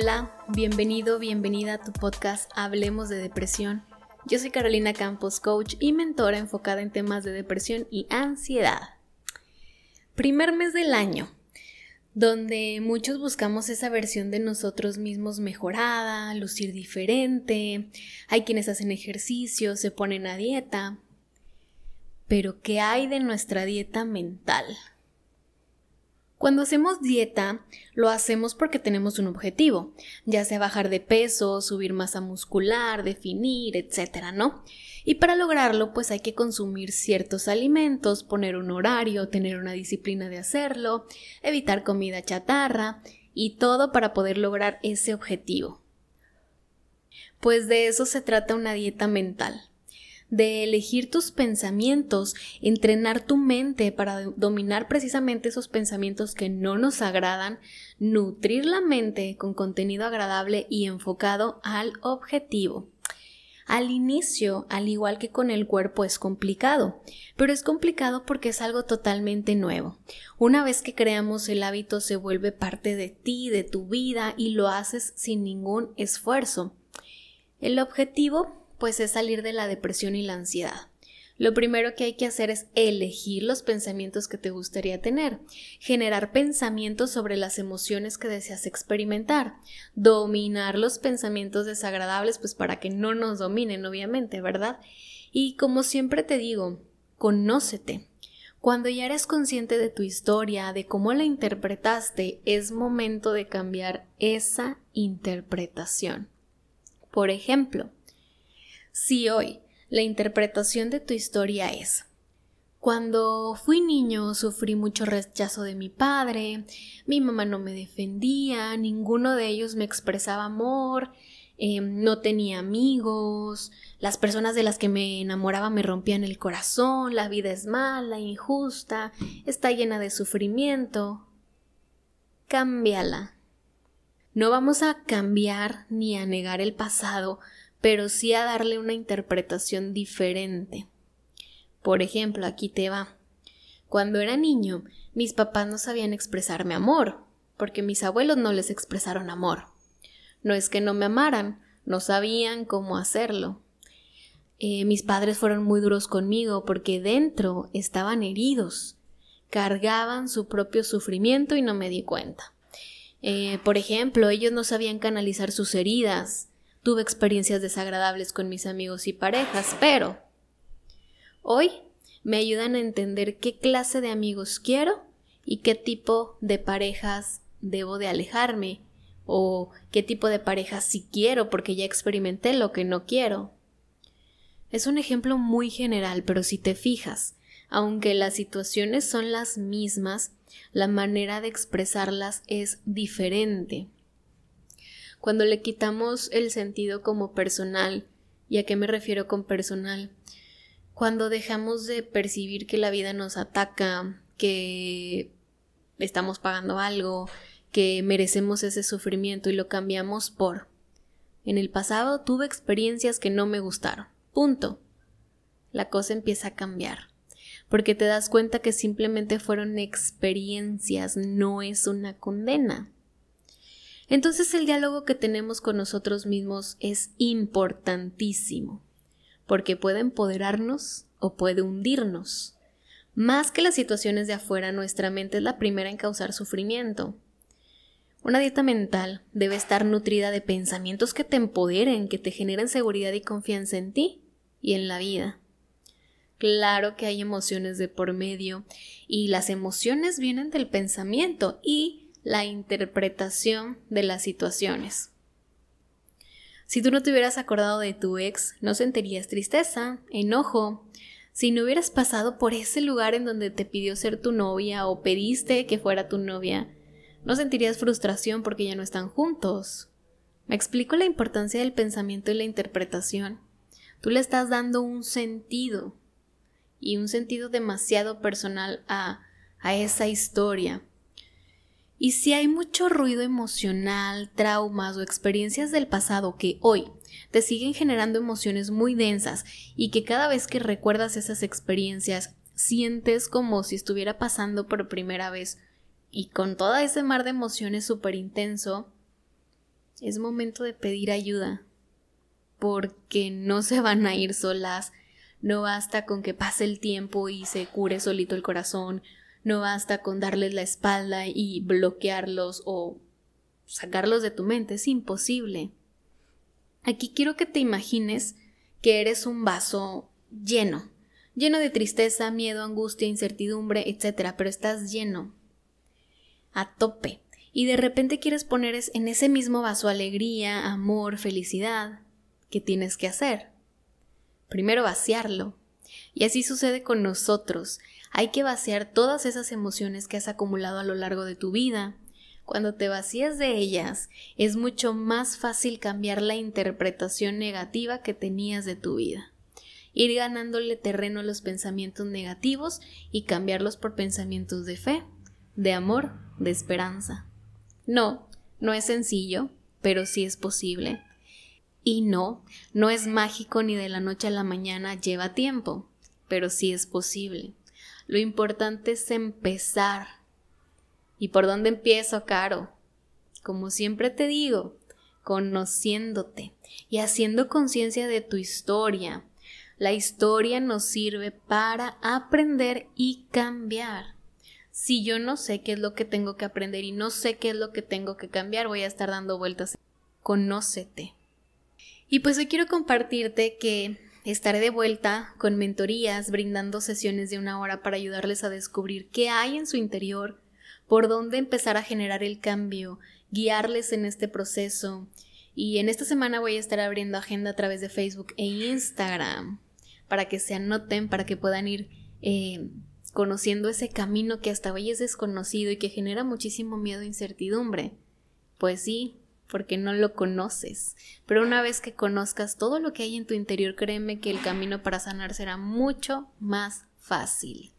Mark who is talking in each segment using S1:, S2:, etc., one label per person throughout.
S1: Hola, bienvenido, bienvenida a tu podcast Hablemos de Depresión. Yo soy Carolina Campos, coach y mentora enfocada en temas de depresión y ansiedad. Primer mes del año, donde muchos buscamos esa versión de nosotros mismos mejorada, lucir diferente, hay quienes hacen ejercicio, se ponen a dieta. Pero ¿qué hay de nuestra dieta mental? Cuando hacemos dieta, lo hacemos porque tenemos un objetivo, ya sea bajar de peso, subir masa muscular, definir, etcétera, ¿no? Y para lograrlo, pues hay que consumir ciertos alimentos, poner un horario, tener una disciplina de hacerlo, evitar comida chatarra y todo para poder lograr ese objetivo. Pues de eso se trata una dieta mental de elegir tus pensamientos, entrenar tu mente para dominar precisamente esos pensamientos que no nos agradan, nutrir la mente con contenido agradable y enfocado al objetivo. Al inicio, al igual que con el cuerpo, es complicado, pero es complicado porque es algo totalmente nuevo. Una vez que creamos el hábito se vuelve parte de ti, de tu vida y lo haces sin ningún esfuerzo. El objetivo pues es salir de la depresión y la ansiedad. Lo primero que hay que hacer es elegir los pensamientos que te gustaría tener, generar pensamientos sobre las emociones que deseas experimentar, dominar los pensamientos desagradables, pues para que no nos dominen, obviamente, ¿verdad? Y como siempre te digo, conócete. Cuando ya eres consciente de tu historia, de cómo la interpretaste, es momento de cambiar esa interpretación. Por ejemplo, si hoy la interpretación de tu historia es cuando fui niño sufrí mucho rechazo de mi padre, mi mamá no me defendía, ninguno de ellos me expresaba amor, em, no tenía amigos, las personas de las que me enamoraba me rompían el corazón, la vida es mala, injusta, está llena de sufrimiento. Cámbiala. No vamos a cambiar ni a negar el pasado, pero sí a darle una interpretación diferente. Por ejemplo, aquí te va. Cuando era niño, mis papás no sabían expresarme amor, porque mis abuelos no les expresaron amor. No es que no me amaran, no sabían cómo hacerlo. Eh, mis padres fueron muy duros conmigo porque dentro estaban heridos, cargaban su propio sufrimiento y no me di cuenta. Eh, por ejemplo, ellos no sabían canalizar sus heridas, Tuve experiencias desagradables con mis amigos y parejas, pero hoy me ayudan a entender qué clase de amigos quiero y qué tipo de parejas debo de alejarme o qué tipo de parejas sí quiero porque ya experimenté lo que no quiero. Es un ejemplo muy general, pero si te fijas, aunque las situaciones son las mismas, la manera de expresarlas es diferente. Cuando le quitamos el sentido como personal, ¿y a qué me refiero con personal? Cuando dejamos de percibir que la vida nos ataca, que estamos pagando algo, que merecemos ese sufrimiento y lo cambiamos por en el pasado tuve experiencias que no me gustaron. Punto. La cosa empieza a cambiar. Porque te das cuenta que simplemente fueron experiencias, no es una condena. Entonces el diálogo que tenemos con nosotros mismos es importantísimo, porque puede empoderarnos o puede hundirnos. Más que las situaciones de afuera, nuestra mente es la primera en causar sufrimiento. Una dieta mental debe estar nutrida de pensamientos que te empoderen, que te generen seguridad y confianza en ti y en la vida. Claro que hay emociones de por medio y las emociones vienen del pensamiento y la interpretación de las situaciones. Si tú no te hubieras acordado de tu ex, no sentirías tristeza, enojo. Si no hubieras pasado por ese lugar en donde te pidió ser tu novia o pediste que fuera tu novia, no sentirías frustración porque ya no están juntos. ¿Me explico la importancia del pensamiento y la interpretación? Tú le estás dando un sentido y un sentido demasiado personal a, a esa historia. Y si hay mucho ruido emocional, traumas o experiencias del pasado que hoy te siguen generando emociones muy densas y que cada vez que recuerdas esas experiencias sientes como si estuviera pasando por primera vez y con toda ese mar de emociones súper intenso, es momento de pedir ayuda, porque no se van a ir solas, no basta con que pase el tiempo y se cure solito el corazón, no basta con darles la espalda y bloquearlos o sacarlos de tu mente, es imposible. Aquí quiero que te imagines que eres un vaso lleno, lleno de tristeza, miedo, angustia, incertidumbre, etc., pero estás lleno, a tope, y de repente quieres poner en ese mismo vaso alegría, amor, felicidad. ¿Qué tienes que hacer? Primero vaciarlo. Y así sucede con nosotros. Hay que vaciar todas esas emociones que has acumulado a lo largo de tu vida. Cuando te vacías de ellas, es mucho más fácil cambiar la interpretación negativa que tenías de tu vida. Ir ganándole terreno a los pensamientos negativos y cambiarlos por pensamientos de fe, de amor, de esperanza. No, no es sencillo, pero sí es posible. Y no, no es mágico ni de la noche a la mañana, lleva tiempo, pero sí es posible. Lo importante es empezar. ¿Y por dónde empiezo, Caro? Como siempre te digo, conociéndote y haciendo conciencia de tu historia. La historia nos sirve para aprender y cambiar. Si yo no sé qué es lo que tengo que aprender y no sé qué es lo que tengo que cambiar, voy a estar dando vueltas. Conócete. Y pues hoy quiero compartirte que estaré de vuelta con mentorías, brindando sesiones de una hora para ayudarles a descubrir qué hay en su interior, por dónde empezar a generar el cambio, guiarles en este proceso. Y en esta semana voy a estar abriendo agenda a través de Facebook e Instagram para que se anoten, para que puedan ir eh, conociendo ese camino que hasta hoy es desconocido y que genera muchísimo miedo e incertidumbre. Pues sí, porque no lo conoces. Pero una vez que conozcas todo lo que hay en tu interior, créeme que el camino para sanar será mucho más fácil.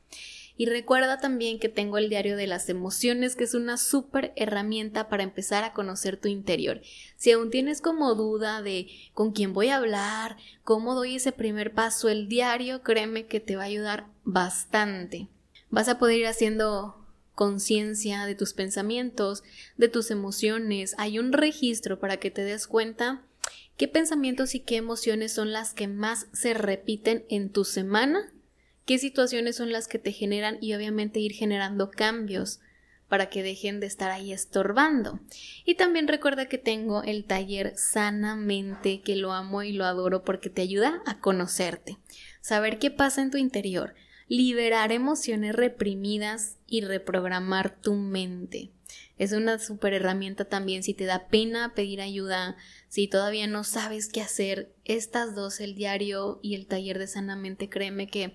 S1: Y recuerda también que tengo el diario de las emociones, que es una súper herramienta para empezar a conocer tu interior. Si aún tienes como duda de con quién voy a hablar, cómo doy ese primer paso, el diario, créeme que te va a ayudar bastante. Vas a poder ir haciendo conciencia de tus pensamientos, de tus emociones. Hay un registro para que te des cuenta qué pensamientos y qué emociones son las que más se repiten en tu semana qué situaciones son las que te generan y obviamente ir generando cambios para que dejen de estar ahí estorbando. Y también recuerda que tengo el taller sanamente, que lo amo y lo adoro porque te ayuda a conocerte, saber qué pasa en tu interior, liberar emociones reprimidas y reprogramar tu mente. Es una super herramienta también si te da pena pedir ayuda, si todavía no sabes qué hacer, estas dos, el diario y el taller de sanamente, créeme que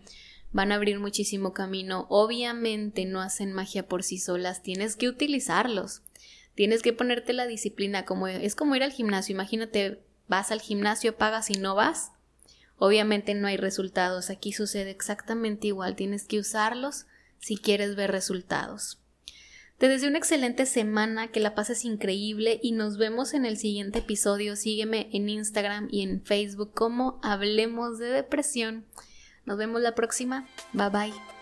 S1: van a abrir muchísimo camino. Obviamente no hacen magia por sí solas, tienes que utilizarlos. Tienes que ponerte la disciplina, como es como ir al gimnasio. Imagínate, vas al gimnasio, pagas y no vas. Obviamente no hay resultados. Aquí sucede exactamente igual. Tienes que usarlos si quieres ver resultados. Te deseo una excelente semana, que la pases increíble y nos vemos en el siguiente episodio. Sígueme en Instagram y en Facebook como Hablemos de Depresión. Nos vemos la próxima. Bye bye.